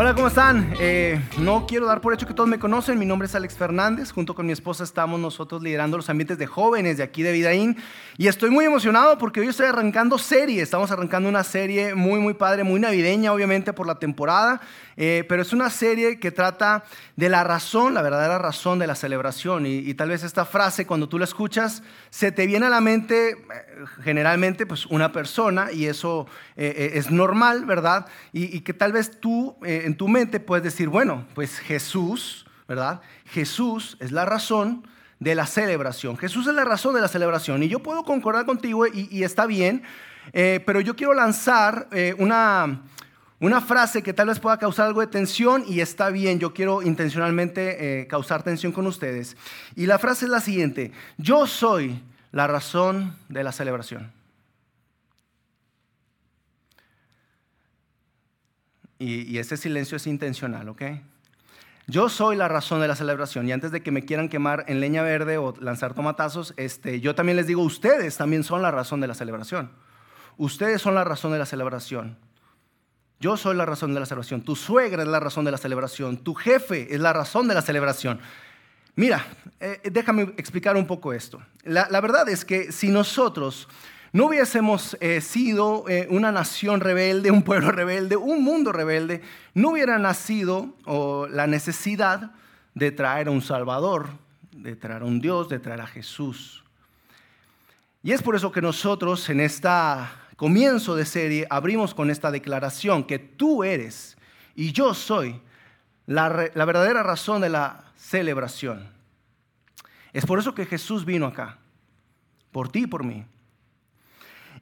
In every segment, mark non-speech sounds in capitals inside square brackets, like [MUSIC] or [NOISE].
Hola, ¿cómo están? Eh, no quiero dar por hecho que todos me conocen. Mi nombre es Alex Fernández. Junto con mi esposa estamos nosotros liderando los ambientes de jóvenes de aquí de Vidaín. Y estoy muy emocionado porque hoy estoy arrancando serie. Estamos arrancando una serie muy, muy padre, muy navideña, obviamente, por la temporada. Eh, pero es una serie que trata de la razón, la verdadera razón de la celebración. Y, tal vez esta frase, cuando tú la escuchas, se te viene a la mente eh, generalmente pues una persona y eso eh, es normal, ¿verdad? Y, y, que tal vez tú en tu mente puedes decir, bueno, pues Jesús, ¿verdad? Jesús es la razón de la celebración. Jesús es la razón de la celebración. Y yo puedo concordar contigo y, y está bien, pero yo quiero lanzar una una frase que tal vez pueda causar algo de tensión y está bien, yo quiero intencionalmente eh, causar tensión con ustedes. Y la frase es la siguiente, yo soy la razón de la celebración. Y, y ese silencio es intencional, ¿ok? Yo soy la razón de la celebración y antes de que me quieran quemar en leña verde o lanzar tomatazos, este, yo también les digo, ustedes también son la razón de la celebración. Ustedes son la razón de la celebración. Yo soy la razón de la celebración. Tu suegra es la razón de la celebración. Tu jefe es la razón de la celebración. Mira, eh, déjame explicar un poco esto. La, verdad es que si nosotros no hubiésemos eh, sido eh, una nación rebelde, un pueblo rebelde, un mundo rebelde, no hubiera nacido la necesidad de traer a un Salvador, de traer a un Dios, de traer a Jesús. Y es por eso que nosotros en esta comienzo de serie abrimos con esta declaración que tú eres y yo soy la, verdadera razón de la celebración. Es por eso que Jesús vino acá, por ti y por mí.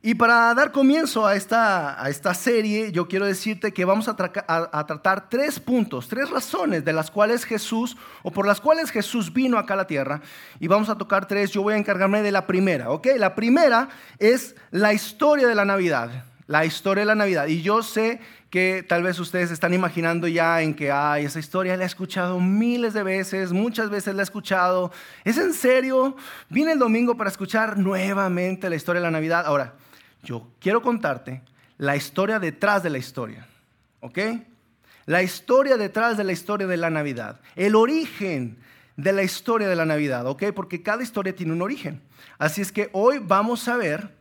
Y para dar comienzo a esta, a esta serie, yo quiero decirte que vamos a, a, tratar tres puntos, tres razones de las cuales Jesús, o por las cuales Jesús vino acá a la tierra. Y vamos a tocar tres, yo voy a encargarme de la primera, ¿ok? La primera es la historia de la Navidad, la historia de la Navidad. Y yo sé que tal vez ustedes están imaginando ya en que, ay, esa historia la he escuchado miles de veces, muchas veces la he escuchado. ¿Es en serio? Vine el domingo para escuchar nuevamente la historia de la Navidad. Ahora, yo quiero contarte la historia detrás de la historia, ¿ok? La historia detrás de la historia de la Navidad, el origen de la historia de la Navidad, ¿ok? Porque cada historia tiene un origen. Así es que hoy vamos a ver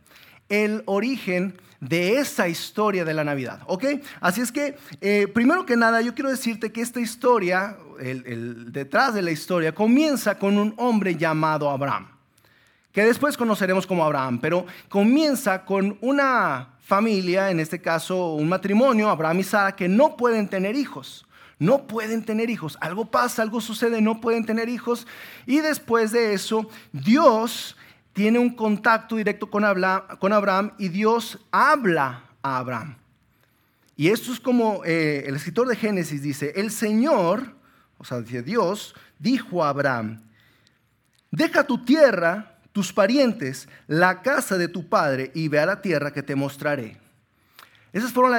el origen de esa historia de la Navidad, ¿ok? Así es que, eh, primero que nada, yo quiero decirte que esta historia, el detrás de la historia, comienza con un hombre llamado Abraham que después conoceremos como Abraham, pero comienza con una familia, en este caso un matrimonio, Abraham y Sara, que no pueden tener hijos. No pueden tener hijos. Algo pasa, algo sucede, no pueden tener hijos. Y después de eso, Dios tiene un contacto directo con Abraham, y Dios habla a Abraham. Y esto es como eh, el escritor de Génesis dice, el Señor, o sea, Dios, dijo a Abraham, deja tu tierra tus parientes, la casa de tu padre y ve a la tierra que te mostraré. Esas fueron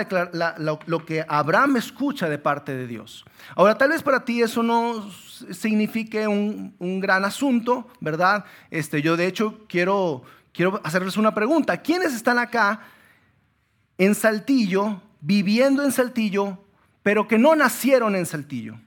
lo que Abraham escucha de parte de Dios. Ahora, tal vez para ti eso no signifique un, gran asunto, ¿verdad? Este, yo de hecho quiero, quiero hacerles una pregunta. ¿Quiénes están acá en Saltillo, viviendo en Saltillo, pero que no nacieron en Saltillo?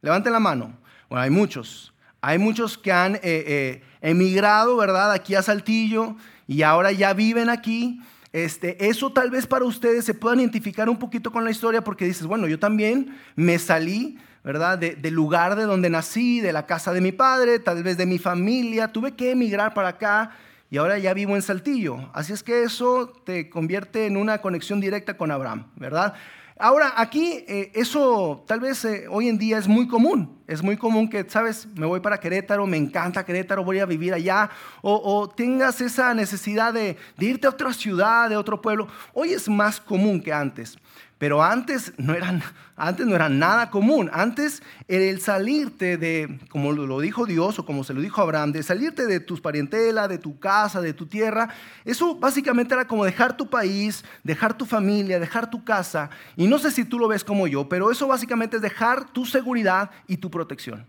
Levanten la mano. Bueno, hay muchos. Hay muchos que han eh, eh, emigrado, ¿verdad? Aquí a Saltillo y ahora ya viven aquí. Este, eso tal vez para ustedes se puedan identificar un poquito con la historia porque dices, bueno, yo también me salí, ¿verdad? del lugar de donde nací, de la casa de mi padre, tal vez de mi familia, tuve que emigrar para acá y ahora ya vivo en Saltillo. Así es que eso te convierte en una conexión directa con Abraham, ¿verdad? Ahora, aquí eh, eso tal vez eh, hoy en día es muy común. Es muy común que, sabes, me voy para Querétaro, me encanta Querétaro, voy a vivir allá. O, tengas esa necesidad de, de irte a otra ciudad, de otro pueblo. Hoy es más común que antes. Pero antes no, eran, antes no era nada común. Antes el salirte de, como lo dijo Dios o como se lo dijo Abraham, de salirte de tus parentela, de tu casa, de tu tierra, eso básicamente era como dejar tu país, dejar tu familia, dejar tu casa. Y no sé si tú lo ves como yo, pero eso básicamente es dejar tu seguridad y tu protección.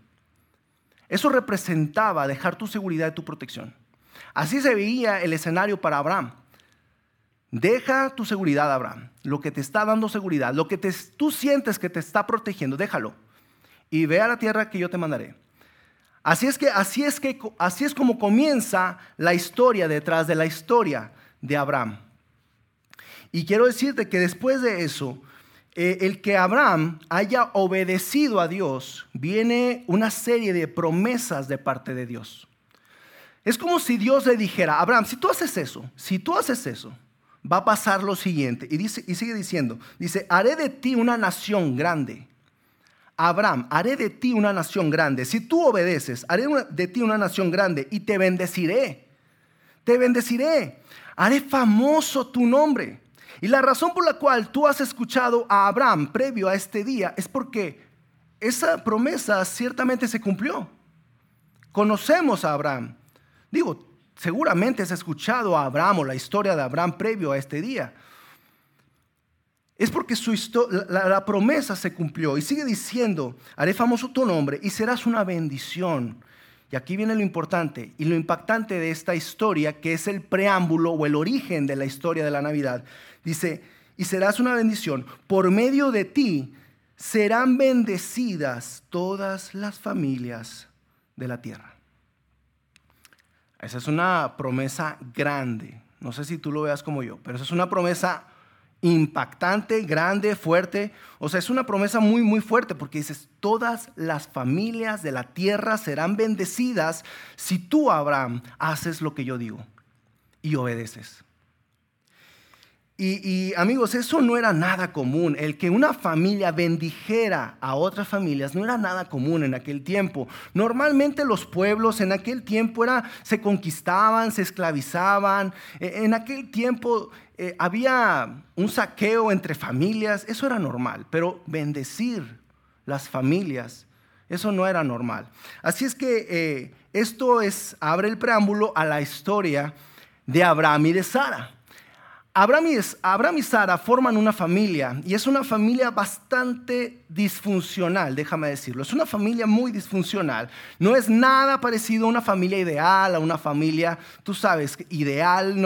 Eso representaba dejar tu seguridad y tu protección. Así se veía el escenario para Abraham. Deja tu seguridad, Abraham, lo que te está dando seguridad, lo que tú sientes que te está protegiendo, déjalo. Y ve a la tierra que yo te mandaré. Así es que así es que así es como comienza la historia detrás de la historia de Abraham. Y quiero decirte que después de eso, eh, el que Abraham haya obedecido a Dios, viene una serie de promesas de parte de Dios. Es como si Dios le dijera, Abraham, si tú haces eso, si tú haces eso, va a pasar lo siguiente. Y, dice, y sigue diciendo, dice, haré de ti una nación grande. Abraham, haré de ti una nación grande. Si tú obedeces, haré de ti una nación grande y te bendeciré. Te bendeciré. Haré famoso tu nombre. Y la razón por la cual tú has escuchado a Abraham previo a este día es porque esa promesa ciertamente se cumplió. Conocemos a Abraham. Digo, Seguramente has escuchado a Abraham o la historia de Abraham previo a este día. Es porque su la, la, promesa se cumplió y sigue diciendo, haré famoso tu nombre y serás una bendición. Y aquí viene lo importante y lo impactante de esta historia, que es el preámbulo o el origen de la historia de la Navidad. Dice, y serás una bendición. Por medio de ti serán bendecidas todas las familias de la tierra. Esa es una promesa grande. No sé si tú lo veas como yo, pero esa es una promesa impactante, grande, fuerte. O sea, es una promesa muy, muy fuerte porque dices, todas las familias de la tierra serán bendecidas si tú, Abraham, haces lo que yo digo y obedeces. Y, amigos, eso no era nada común. El que una familia bendijera a otras familias no era nada común en aquel tiempo. Normalmente los pueblos en aquel tiempo era, se conquistaban, se esclavizaban. E, en aquel tiempo eh, había un saqueo entre familias. Eso era normal. Pero bendecir las familias, eso no era normal. Así es que eh, esto es, abre el preámbulo a la historia de Abraham y de Sara. Abraham y, Sara forman una familia y es una familia bastante disfuncional, déjame decirlo. Es una familia muy disfuncional. No es nada parecido a una familia ideal, a una familia, tú sabes, ideal,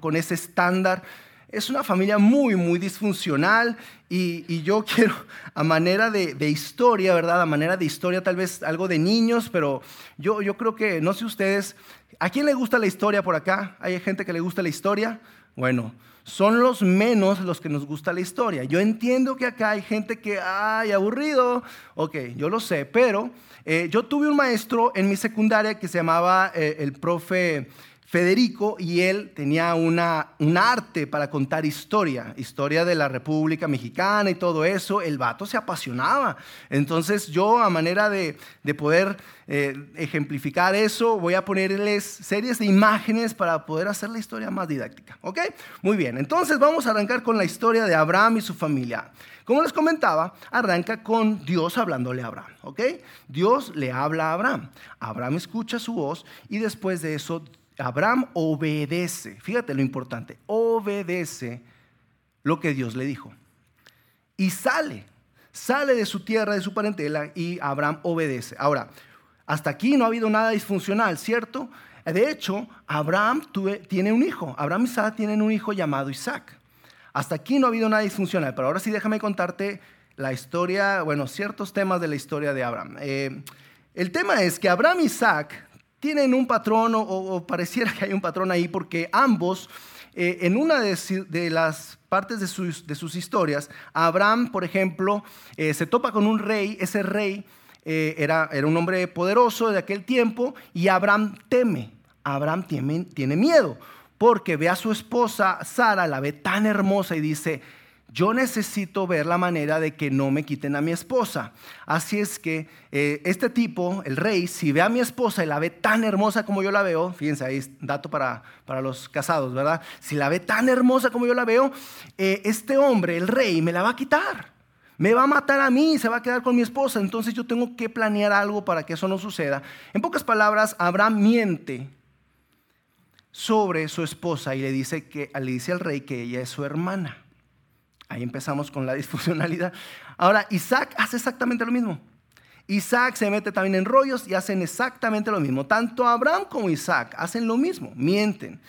con ese estándar. Es una familia muy, muy disfuncional y, yo [LAUGHS] quiero, a manera de, historia, ¿verdad? A manera de historia, tal vez algo de niños, pero yo, yo creo que, no sé ustedes, ¿a quién le gusta la historia por acá? ¿Hay gente que le gusta la historia? Bueno, son los menos los que nos gusta la historia. Yo entiendo que acá hay gente que, ay, aburrido, ok, yo lo sé, pero eh, yo tuve un maestro en mi secundaria que se llamaba eh, el profe Federico y él tenía una, un arte para contar historia, historia de la República Mexicana y todo eso. El vato se apasionaba. Entonces yo a manera de, poder eh, ejemplificar eso, voy a ponerles series de imágenes para poder hacer la historia más didáctica. ¿Ok? Muy bien, entonces vamos a arrancar con la historia de Abraham y su familia. Como les comentaba, arranca con Dios hablándole a Abraham, ¿ok? Dios le habla a Abraham. Abraham escucha su voz y después de eso Abraham obedece, fíjate lo importante, obedece lo que Dios le dijo. Y sale, sale de su tierra, de su parentela, y Abraham obedece. Ahora, hasta aquí no ha habido nada disfuncional, ¿cierto? De hecho, Abraham tiene un hijo, Abraham y Isaac tienen un hijo llamado Isaac. Hasta aquí no ha habido nada disfuncional, pero ahora sí déjame contarte la historia, bueno, ciertos temas de la historia de Abraham. Eh, el tema es que Abraham y Isaac tienen un patrón o, pareciera que hay un patrón ahí porque ambos, eh, en una de, las partes de sus, historias, Abraham, por ejemplo, eh, se topa con un rey, ese rey era, era, un hombre poderoso de aquel tiempo y Abraham teme, Abraham tiene, tiene miedo porque ve a su esposa Sara, la ve tan hermosa y dice, yo necesito ver la manera de que no me quiten a mi esposa. Así es que eh, este tipo, el rey, si ve a mi esposa y la ve tan hermosa como yo la veo, fíjense, ahí dato para, para los casados, ¿verdad? Si la ve tan hermosa como yo la veo, eh, este hombre, el rey, me la va a quitar. Me va a matar a mí, se va a quedar con mi esposa. Entonces yo tengo que planear algo para que eso no suceda. En pocas palabras, Abraham miente sobre su esposa y le dice, que, le dice al rey que ella es su hermana. Ahí empezamos con la [LAUGHS] disfuncionalidad. Ahora, Isaac hace exactamente lo mismo. Isaac se mete también en rollos y hacen exactamente lo mismo. Tanto Abraham como Isaac hacen lo mismo, mienten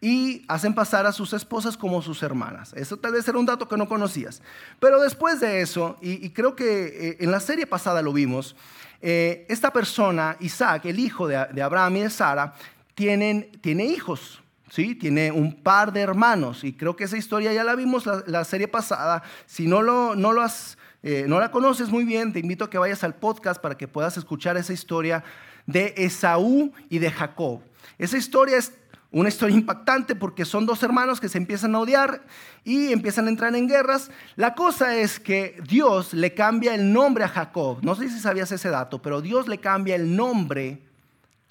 y hacen pasar a sus esposas como sus hermanas. Eso tal vez era un dato que no conocías. Pero después de eso, y, creo que eh, en la serie pasada lo vimos, eh, esta persona, Isaac, el hijo de, Abraham y de Sara, tienen, tiene hijos. ¿sí? Tiene un par de hermanos y creo que esa historia ya la vimos la, serie pasada. Si no, lo, no, lo has, eh, no la conoces muy bien, te invito a que vayas al podcast para que puedas escuchar esa historia de Esaú y de Jacob. Esa historia es una historia impactante porque son dos hermanos que se empiezan a odiar y empiezan a entrar en guerras. La cosa es que Dios le cambia el nombre a Jacob. No sé si sabías ese dato, pero Dios le cambia el nombre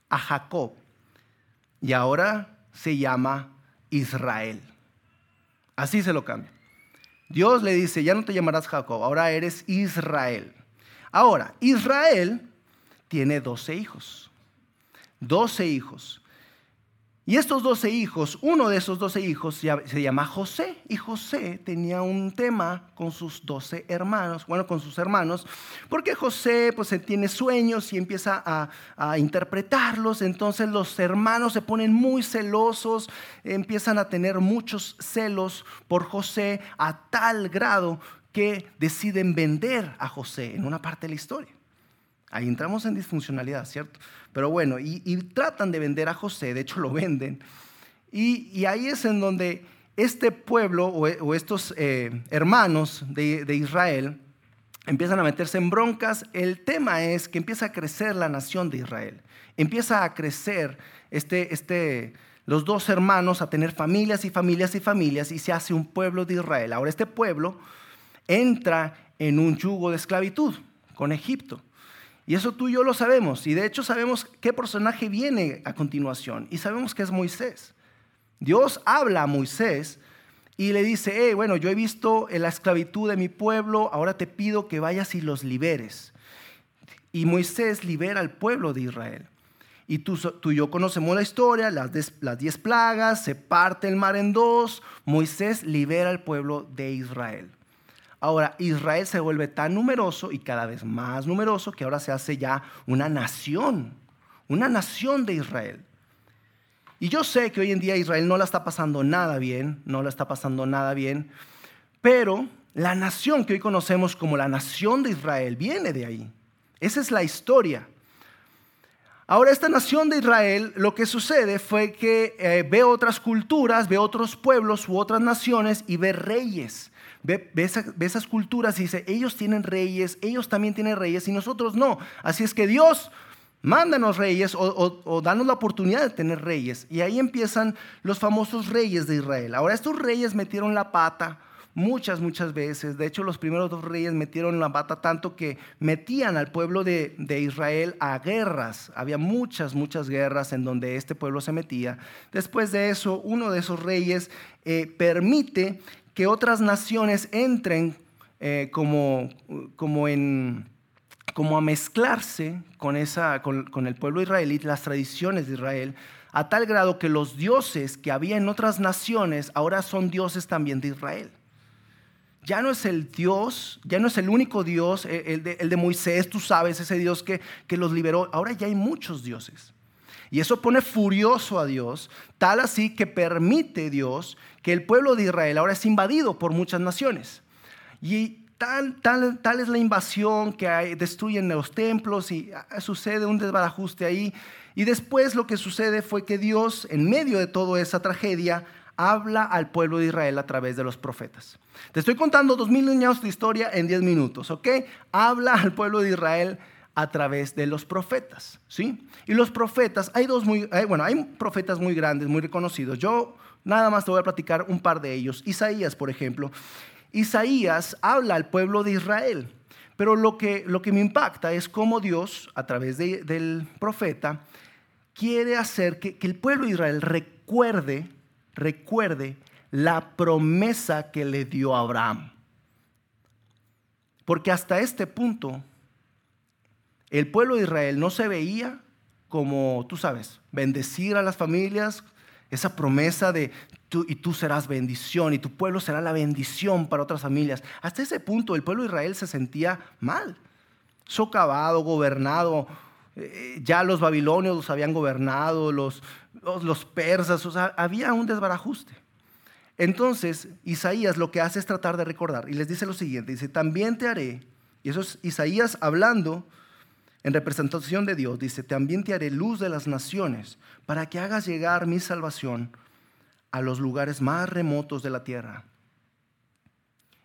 a Jacob. Y ahora se llama Israel. Así se lo cambia. Dios le dice, ya no te llamarás Jacob, ahora eres Israel. Ahora, Israel tiene 12 hijos. 12 hijos. Y estos doce hijos, uno de esos doce hijos se llama José. Y José tenía un tema con sus doce hermanos, bueno, con sus hermanos, porque José pues tiene sueños y empieza a, a, interpretarlos. Entonces los hermanos se ponen muy celosos, empiezan a tener muchos celos por José a tal grado que deciden vender a José en una parte de la historia. Ahí entramos en disfuncionalidad, ¿cierto? Pero bueno, y, tratan de vender a José, de hecho lo venden. Y, ahí es en donde este pueblo o, estos eh, hermanos de, de Israel empiezan a meterse en broncas. El tema es que empieza a crecer la nación de Israel. Empieza a crecer este, este, los dos hermanos a tener familias y familias y familias y se hace un pueblo de Israel. Ahora este pueblo entra en un yugo de esclavitud con Egipto. Y eso tú y yo lo sabemos. Y de hecho sabemos qué personaje viene a continuación. Y sabemos que es Moisés. Dios habla a Moisés y le dice, hey, bueno, yo he visto la esclavitud de mi pueblo, ahora te pido que vayas y los liberes. Y Moisés libera al pueblo de Israel. Y tú, tú y yo conocemos la historia, las, las diez plagas, se parte el mar en dos, Moisés libera al pueblo de Israel. Ahora, Israel se vuelve tan numeroso y cada vez más numeroso que ahora se hace ya una nación, una nación de Israel. Y yo sé que hoy en día Israel no la está pasando nada bien, no la está pasando nada bien, pero la nación que hoy conocemos como la nación de Israel viene de ahí. Esa es la historia. Ahora, esta nación de Israel, lo que sucede fue que eh, ve otras culturas, ve otros pueblos u otras naciones y ve reyes. Ve, esas, culturas y dice, ellos tienen reyes, ellos también tienen reyes y nosotros no. Así es que Dios, mándanos reyes o, o, danos la oportunidad de tener reyes. Y ahí empiezan los famosos reyes de Israel. Ahora estos reyes metieron la pata muchas, muchas veces. De hecho, los primeros dos reyes metieron la pata tanto que metían al pueblo de, Israel a guerras. Había muchas, muchas guerras en donde este pueblo se metía. Después de eso, uno de esos reyes eh, permite que otras naciones entren eh, como, como, a mezclarse con, el pueblo israelí, las tradiciones de Israel, a tal grado que los dioses que había en otras naciones ahora son dioses también de Israel. Ya no es el Dios, ya no es el único Dios, el de, Moisés, tú sabes, ese Dios que los liberó. Ahora ya hay muchos dioses. Y eso pone furioso a Dios, tal así que permite Dios que el pueblo de Israel ahora es invadido por muchas naciones. Y tal, tal, tal es la invasión que hay, destruyen los templos y ah, sucede un desbarajuste ahí. Y después lo que sucede fue que Dios, en medio de toda esa tragedia, habla al pueblo de Israel a través de los profetas. Te estoy contando dos mil años de historia en diez minutos, ¿ok? Habla al pueblo de Israel a través de los profetas, ¿sí? Y los profetas, hay dos muy, bueno, hay profetas muy grandes, muy reconocidos. Yo nada más te voy a platicar un par de ellos. Isaías, por ejemplo. Isaías habla al pueblo de Israel. Pero lo que, lo que me impacta es cómo Dios, a través del profeta, quiere hacer que, que el pueblo de Israel recuerde, recuerde la promesa que le dio a Abraham. Porque hasta este punto, el pueblo de Israel no se veía como, tú sabes, bendecir a las familias, esa promesa de tú y tú serás bendición y tu pueblo será la bendición para otras familias. Hasta ese punto el pueblo de Israel se sentía mal, socavado, gobernado. Eh, ya los babilonios los habían gobernado, los, los, persas, o sea, había un desbarajuste. Entonces, Isaías lo que hace es tratar de recordar y les dice lo siguiente, dice, también te haré, y eso es Isaías hablando en representación de Dios, dice, también te haré luz de las naciones para que hagas llegar mi salvación a los lugares más remotos de la tierra.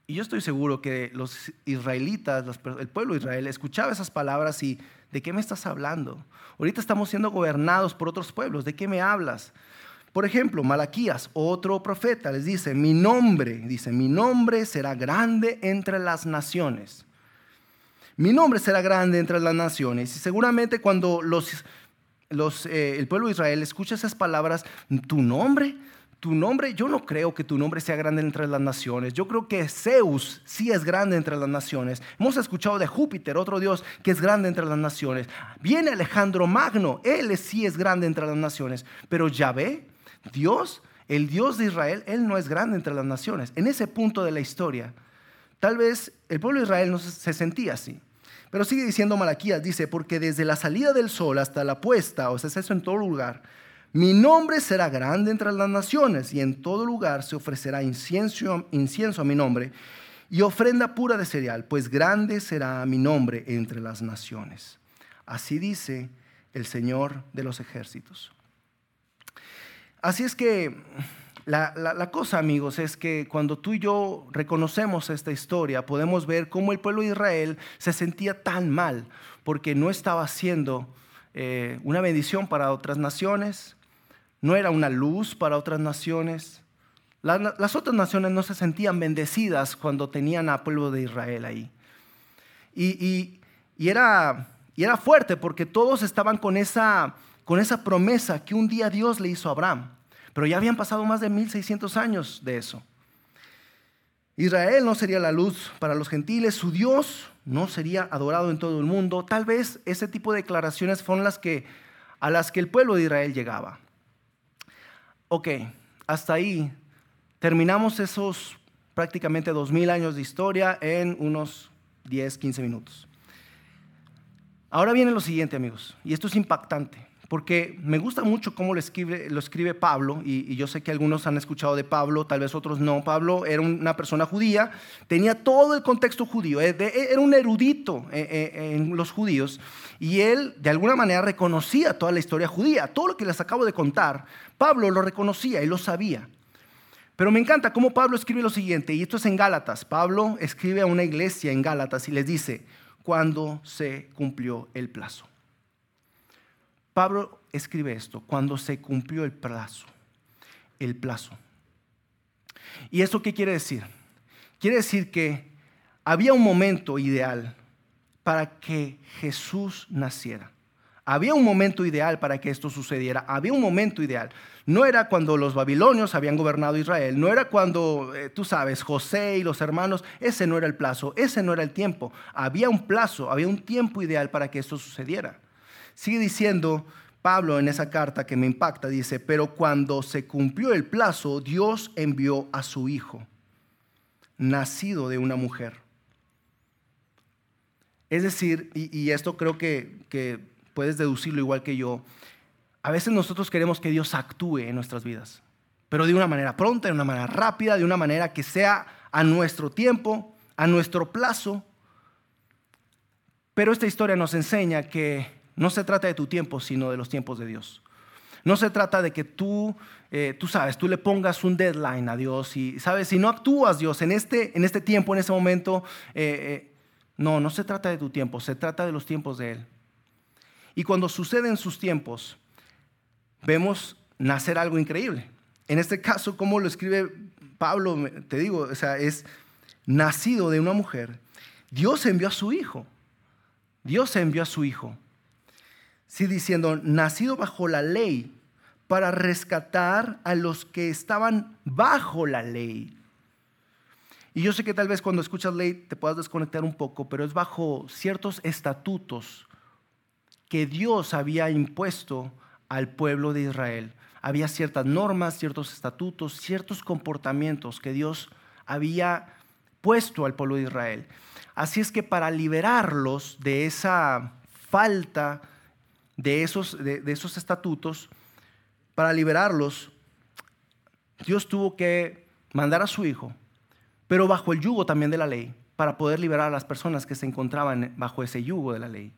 Y yo estoy seguro que los israelitas, el pueblo de Israel, escuchaba esas palabras y, ¿de qué me estás hablando? Ahorita estamos siendo gobernados por otros pueblos, ¿de qué me hablas? Por ejemplo, Malaquías, otro profeta, les dice, mi nombre, dice, mi nombre será grande entre las naciones. Mi nombre será grande entre las naciones. Y seguramente cuando los, eh, el pueblo de Israel escucha esas palabras, tu nombre, tu nombre, yo no creo que tu nombre sea grande entre las naciones. Yo creo que Zeus sí es grande entre las naciones. Hemos escuchado de Júpiter, otro dios que es grande entre las naciones. Viene Alejandro Magno, él sí es grande entre las naciones. Pero Yahvé, Dios, el Dios de Israel, él no es grande entre las naciones. En ese punto de la historia, Tal vez el pueblo de Israel no se sentía así. Pero sigue diciendo Malaquías, dice, porque desde la salida del sol hasta la puesta, o sea, es eso en todo lugar, mi nombre será grande entre las naciones y en todo lugar se ofrecerá incienso, incienso a mi nombre y ofrenda pura de cereal, pues grande será mi nombre entre las naciones. Así dice el Señor de los ejércitos. Así es que la, cosa, amigos, es que cuando tú y yo reconocemos esta historia, podemos ver cómo el pueblo de Israel se sentía tan mal porque no estaba siendo eh, una bendición para otras naciones, no era una luz para otras naciones. las otras naciones no se sentían bendecidas cuando tenían al pueblo de Israel ahí. Y, era, fuerte porque todos estaban con esa promesa que un día Dios le hizo a Abraham. Pero ya habían pasado más de 1600 años de eso. Israel no sería la luz para los gentiles, su Dios no sería adorado en todo el mundo. Tal vez ese tipo de declaraciones fueron las que a las que el pueblo de Israel llegaba. Ok, hasta ahí terminamos esos prácticamente 2000 años de historia en unos 10, 15 minutos. Ahora viene lo siguiente, amigos, y esto es impactante porque me gusta mucho cómo lo escribe, lo escribe Pablo, y, yo sé que algunos han escuchado de Pablo, tal vez otros no. Pablo era una persona judía, tenía todo el contexto judío, eh, era un erudito eh, eh, en los judíos, y él de alguna manera reconocía toda la historia judía, todo lo que les acabo de contar, Pablo lo reconocía y lo sabía. Pero me encanta cómo Pablo escribe lo siguiente, y esto es en Gálatas. Pablo escribe a una iglesia en Gálatas y les dice, cuando se cumplió el plazo. Pablo escribe esto, cuando se cumplió el plazo, el plazo. ¿Y esto qué quiere decir? Quiere decir que había un momento ideal para que Jesús naciera. Había un momento ideal para que esto sucediera. Había un momento ideal. No era cuando los babilonios habían gobernado Israel. No era cuando, eh, tú sabes, José y los hermanos. Ese no era el plazo. Ese no era el tiempo. Había un plazo, había un tiempo ideal para que esto sucediera. Sigue diciendo Pablo en esa carta que me impacta, dice, pero cuando se cumplió el plazo, Dios envió a su hijo, nacido de una mujer. Es decir, y, esto creo que, que puedes deducirlo igual que yo, a veces nosotros queremos que Dios actúe en nuestras vidas, pero de una manera pronta, de una manera rápida, de una manera que sea a nuestro tiempo, a nuestro plazo. Pero esta historia nos enseña que no se trata de tu tiempo, sino de los tiempos de Dios. No se trata de que tú, eh, tú sabes, tú le pongas un deadline a Dios y, sabes, si no actúas, Dios, en este, en este tiempo, en ese momento, eh, eh, no, no se trata de tu tiempo, se trata de los tiempos de Él. Y cuando suceden sus tiempos, vemos nacer algo increíble. En este caso, como lo escribe Pablo, te digo, o sea, es nacido de una mujer, Dios envió a su Hijo. Dios envió a su Hijo. Sí, diciendo, nacido bajo la ley, para rescatar a los que estaban bajo la ley. Y yo sé que tal vez cuando escuchas ley te puedas desconectar un poco, pero es bajo ciertos estatutos que Dios había impuesto al pueblo de Israel. Había ciertas normas, ciertos estatutos, ciertos comportamientos que Dios había puesto al pueblo de Israel. Así es que para liberarlos de esa falta de esos, de, esos estatutos, para liberarlos, Dios tuvo que mandar a su Hijo, pero bajo el yugo también de la ley, para poder liberar a las personas que se encontraban bajo ese yugo de la ley.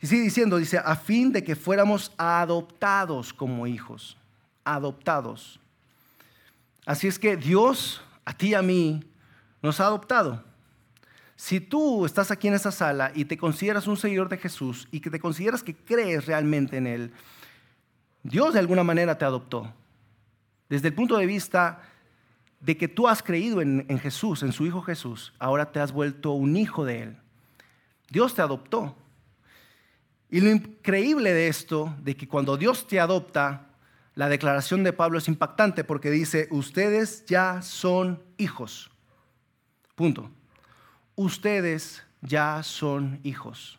Y sigue diciendo, dice, a fin de que fuéramos adoptados como hijos, adoptados. Así es que Dios, a ti y a mí, nos ha adoptado. Si tú estás aquí en esta sala y te consideras un seguidor de Jesús y que te consideras que crees realmente en Él, Dios de alguna manera te adoptó. Desde el punto de vista de que tú has creído en, en Jesús, en su Hijo Jesús, ahora te has vuelto un hijo de Él. Dios te adoptó. Y lo increíble de esto, de que cuando Dios te adopta, la declaración de Pablo es impactante porque dice, ustedes ya son hijos. Punto. Ustedes ya son hijos.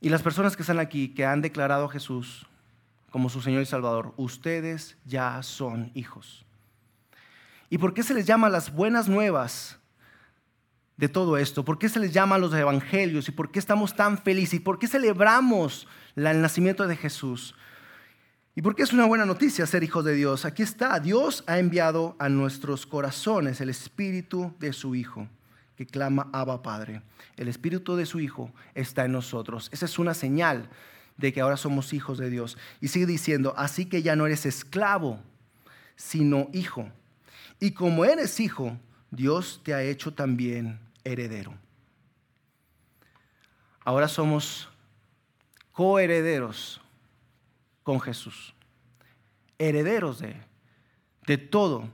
Y las personas que están aquí, que han declarado a Jesús como su Señor y Salvador, ustedes ya son hijos. ¿Y por qué se les llama las buenas nuevas de todo esto? ¿Por qué se les llama los evangelios? ¿Y por qué estamos tan felices? ¿Y por qué celebramos el nacimiento de Jesús? ¿Y por qué es una buena noticia ser hijos de Dios? Aquí está, Dios ha enviado a nuestros corazones el espíritu de su Hijo que clama Abba Padre. El espíritu de su Hijo está en nosotros. Esa es una señal de que ahora somos hijos de Dios. Y sigue diciendo, así que ya no eres esclavo, sino hijo. Y como eres hijo, Dios te ha hecho también heredero. Ahora somos coherederos con Jesús, herederos de, de todo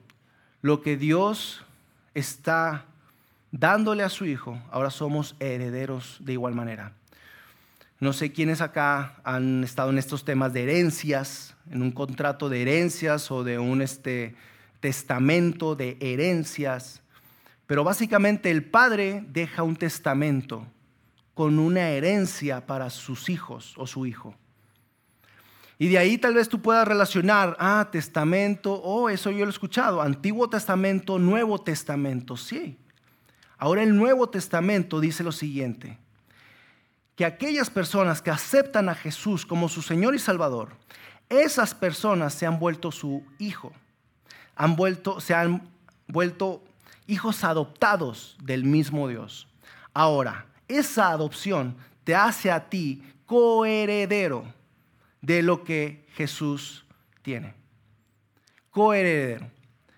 lo que Dios está dándole a su Hijo, ahora somos herederos de igual manera. No sé quiénes acá han estado en estos temas de herencias, en un contrato de herencias o de un este, testamento de herencias, pero básicamente el padre deja un testamento con una herencia para sus hijos o su hijo. Y de ahí tal vez tú puedas relacionar, ah, testamento, oh, eso yo lo he escuchado, Antiguo Testamento, Nuevo Testamento, sí. Ahora el Nuevo Testamento dice lo siguiente, que aquellas personas que aceptan a Jesús como su Señor y Salvador, esas personas se han vuelto su hijo, han vuelto, se han vuelto hijos adoptados del mismo Dios. Ahora, esa adopción te hace a ti coheredero de lo que Jesús tiene. Coheredero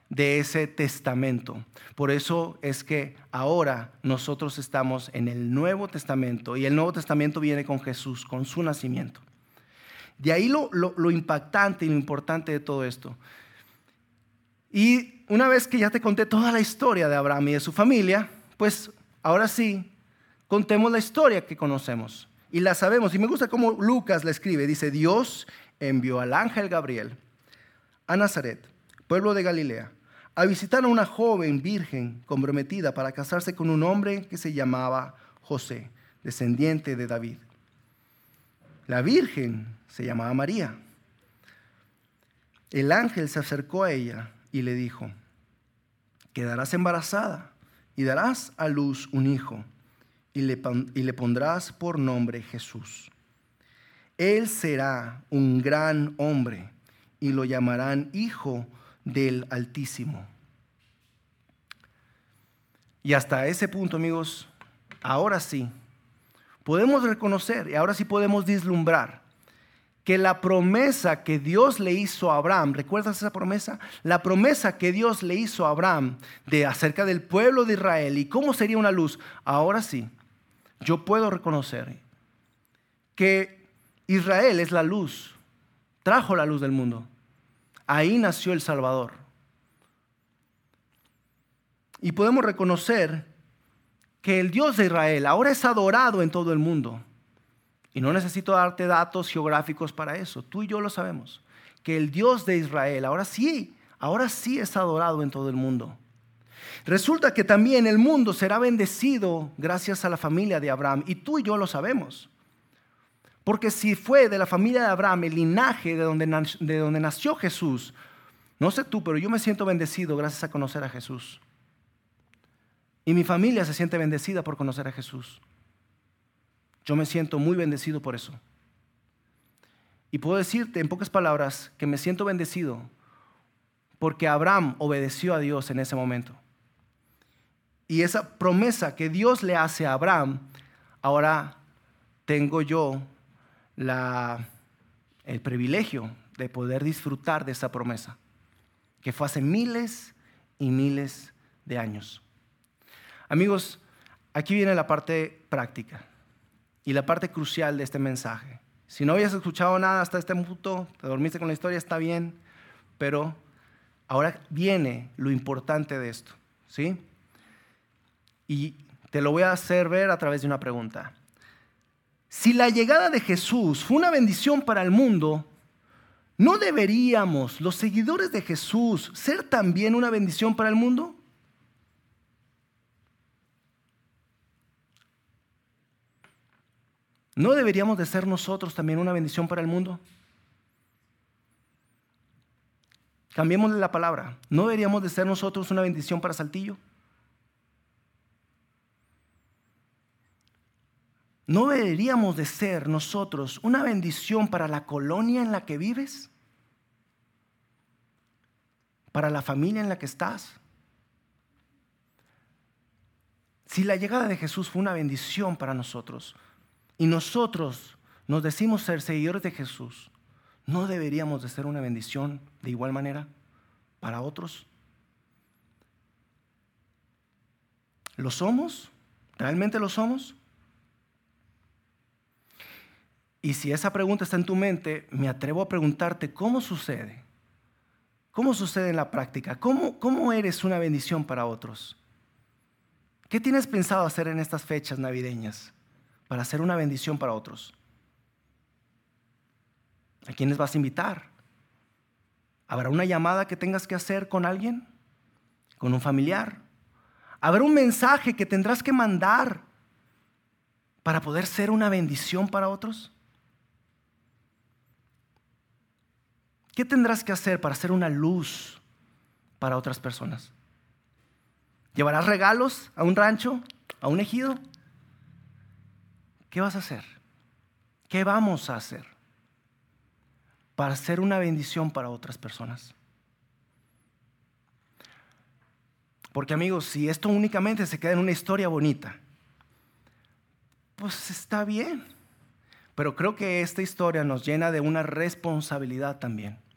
de ese testamento. Por eso es que ahora nosotros estamos en el Nuevo Testamento y el Nuevo Testamento viene con Jesús, con su nacimiento. De ahí lo, lo, impactante y lo importante de todo esto. Y una vez que ya te conté toda la historia de Abraham y de su familia, pues ahora sí, contemos la historia que conocemos y la sabemos. Y me gusta cómo Lucas la escribe. Dice, Dios envió al ángel Gabriel a Nazaret, pueblo de Galilea a visitar a una joven virgen comprometida para casarse con un hombre que se llamaba José, descendiente de David. La virgen se llamaba María. El ángel se acercó a ella y le dijo, quedarás embarazada y darás a luz un hijo y le, pondrás por nombre Jesús. Él será un gran hombre y lo llamarán Hijo del Altísimo. Y hasta ese punto, amigos, ahora sí, podemos reconocer y ahora sí podemos vislumbrar que la promesa que Dios le hizo a Abraham, ¿recuerdas esa promesa? La promesa que Dios le hizo a Abraham de acerca del pueblo de Israel y cómo sería una luz, ahora sí, yo puedo reconocer que Israel es la luz, trajo la luz del mundo. Ahí nació el Salvador. y podemos reconocer que el Dios de Israel ahora es adorado en todo el mundo. Y no necesito darte datos geográficos para eso, tú y yo lo sabemos, que el Dios de Israel ahora sí, ahora sí es adorado en todo el mundo. Resulta que también el mundo será bendecido gracias a la familia de Abraham, y tú y yo lo sabemos. Porque si fue de la familia de Abraham el linaje de donde, de donde nació Jesús, no sé tú, pero yo me siento bendecido gracias a conocer a Jesús. Y mi familia se siente bendecida por conocer a Jesús. Yo me siento muy bendecido por eso. Y puedo decirte en pocas palabras que me siento bendecido porque Abraham obedeció a Dios en ese momento. Y esa promesa que Dios le hace a Abraham, ahora tengo yo el privilegio de poder disfrutar de esa promesa, que fue hace miles y miles de años. Amigos, aquí viene la parte práctica y la parte crucial de este mensaje. Si no habías escuchado nada hasta este punto, te dormiste con la historia, está bien, pero ahora viene lo importante de esto, ¿sí? Y te lo voy a hacer ver a través de una pregunta. Si la llegada de Jesús fue una bendición para el mundo, ¿no deberíamos, los seguidores de Jesús, ser también una bendición para el mundo? ¿No deberíamos de ser nosotros también una bendición para el mundo? Cambiémosle la palabra. ¿No deberíamos de ser nosotros una bendición para Saltillo? ¿No deberíamos de ser nosotros una bendición para la colonia en la que vives? ¿Para la familia en la que estás? Si la llegada de Jesús fue una bendición para nosotros, y nosotros nos decimos ser seguidores de Jesús, ¿no deberíamos de ser una bendición de igual manera para otros? ¿Lo somos? ¿Realmente lo somos? Y si esa pregunta está en tu mente, me atrevo a preguntarte, ¿cómo sucede? ¿Cómo sucede en la práctica? ¿Cómo, cómo eres una bendición para otros? ¿Qué tienes pensado hacer en estas fechas navideñas? para ser una bendición para otros. ¿A quiénes vas a invitar? ¿Habrá una llamada que tengas que hacer con alguien? ¿Con un familiar? ¿Habrá un mensaje que tendrás que mandar para poder ser una bendición para otros? ¿Qué tendrás que hacer para ser una luz para otras personas? ¿Llevarás regalos a un rancho, a un ejido? ¿Qué vas a hacer? ¿Qué vamos a hacer para ser una bendición para otras personas? Porque amigos, si esto únicamente se queda en una historia bonita, pues está bien. Pero creo que esta historia nos llena de una responsabilidad también.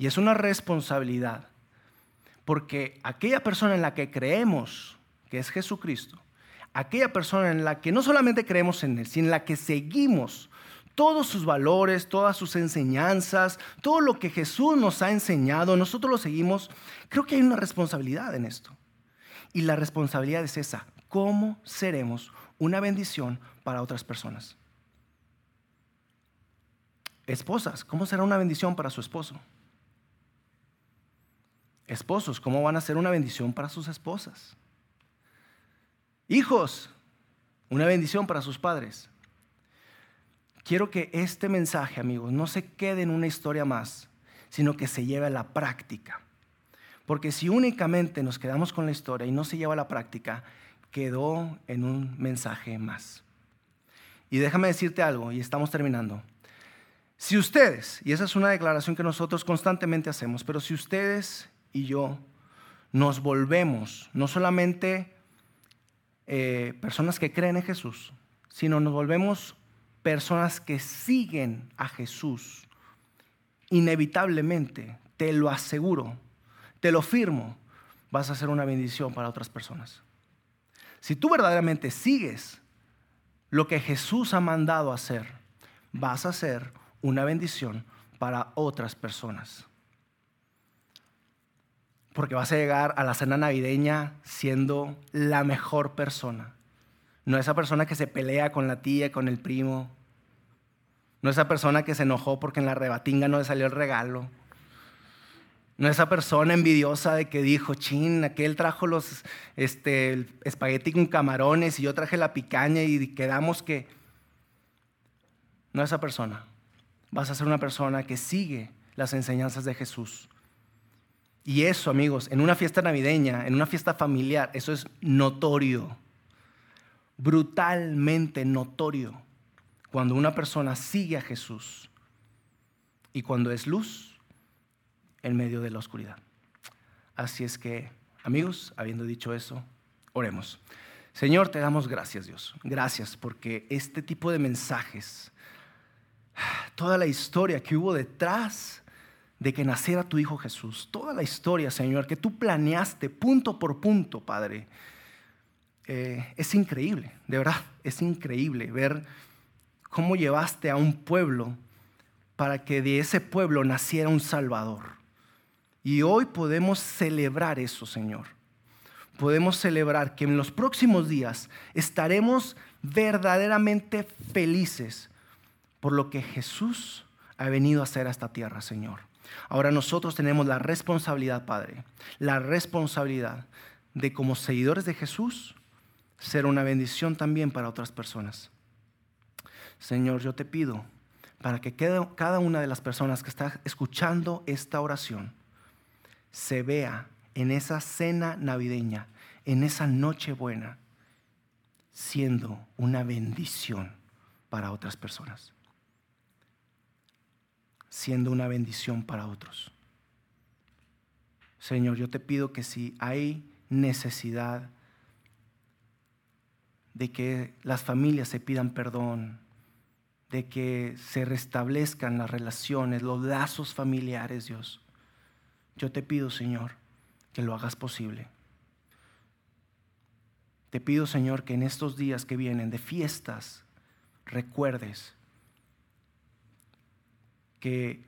Y es una responsabilidad porque aquella persona en la que creemos, que es Jesucristo, aquella persona en la que no solamente creemos en Él, sino en la que seguimos todos sus valores, todas sus enseñanzas, todo lo que Jesús nos ha enseñado, nosotros lo seguimos, creo que hay una responsabilidad en esto. Y la responsabilidad es esa, ¿cómo seremos una bendición para otras personas? Esposas, ¿cómo será una bendición para su esposo? Esposos, ¿cómo van a ser una bendición para sus esposas? Hijos, una bendición para sus padres. Quiero que este mensaje, amigos, no se quede en una historia más, sino que se lleve a la práctica. Porque si únicamente nos quedamos con la historia y no se lleva a la práctica, quedó en un mensaje más. Y déjame decirte algo, y estamos terminando. Si ustedes, y esa es una declaración que nosotros constantemente hacemos, pero si ustedes y yo nos volvemos no solamente eh, personas que creen en Jesús, sino nos volvemos personas que siguen a Jesús. Inevitablemente, te lo aseguro, te lo firmo, vas a ser una bendición para otras personas. Si tú verdaderamente sigues lo que Jesús ha mandado hacer, vas a ser una bendición para otras personas. Porque vas a llegar a la cena navideña siendo la mejor persona. No esa persona que se pelea con la tía, con el primo. No esa persona que se enojó porque en la rebatinga no le salió el regalo. No esa persona envidiosa de que dijo, chin, aquel trajo los este, espagueti con camarones y yo traje la picaña y quedamos que... No esa persona. Vas a ser una persona que sigue las enseñanzas de Jesús. Y eso, amigos, en una fiesta navideña, en una fiesta familiar, eso es notorio, brutalmente notorio, cuando una persona sigue a Jesús y cuando es luz en medio de la oscuridad. Así es que, amigos, habiendo dicho eso, oremos. Señor, te damos gracias, Dios. Gracias porque este tipo de mensajes, toda la historia que hubo detrás de que naciera tu Hijo Jesús. Toda la historia, Señor, que tú planeaste punto por punto, Padre. Eh, es increíble, de verdad, es increíble ver cómo llevaste a un pueblo para que de ese pueblo naciera un Salvador. Y hoy podemos celebrar eso, Señor. Podemos celebrar que en los próximos días estaremos verdaderamente felices por lo que Jesús ha venido a hacer a esta tierra, Señor. Ahora nosotros tenemos la responsabilidad, Padre, la responsabilidad de como seguidores de Jesús ser una bendición también para otras personas. Señor, yo te pido para que cada una de las personas que está escuchando esta oración se vea en esa cena navideña, en esa noche buena, siendo una bendición para otras personas siendo una bendición para otros. Señor, yo te pido que si hay necesidad de que las familias se pidan perdón, de que se restablezcan las relaciones, los lazos familiares, Dios, yo te pido, Señor, que lo hagas posible. Te pido, Señor, que en estos días que vienen de fiestas recuerdes que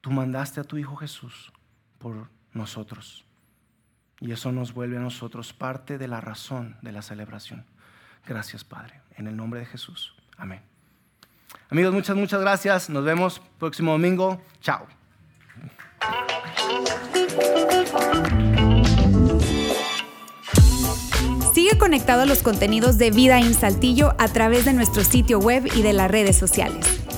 tú mandaste a tu Hijo Jesús por nosotros. Y eso nos vuelve a nosotros parte de la razón de la celebración. Gracias, Padre. En el nombre de Jesús. Amén. Amigos, muchas, muchas gracias. Nos vemos próximo domingo. Chao. Sigue conectado a los contenidos de Vida en Saltillo a través de nuestro sitio web y de las redes sociales.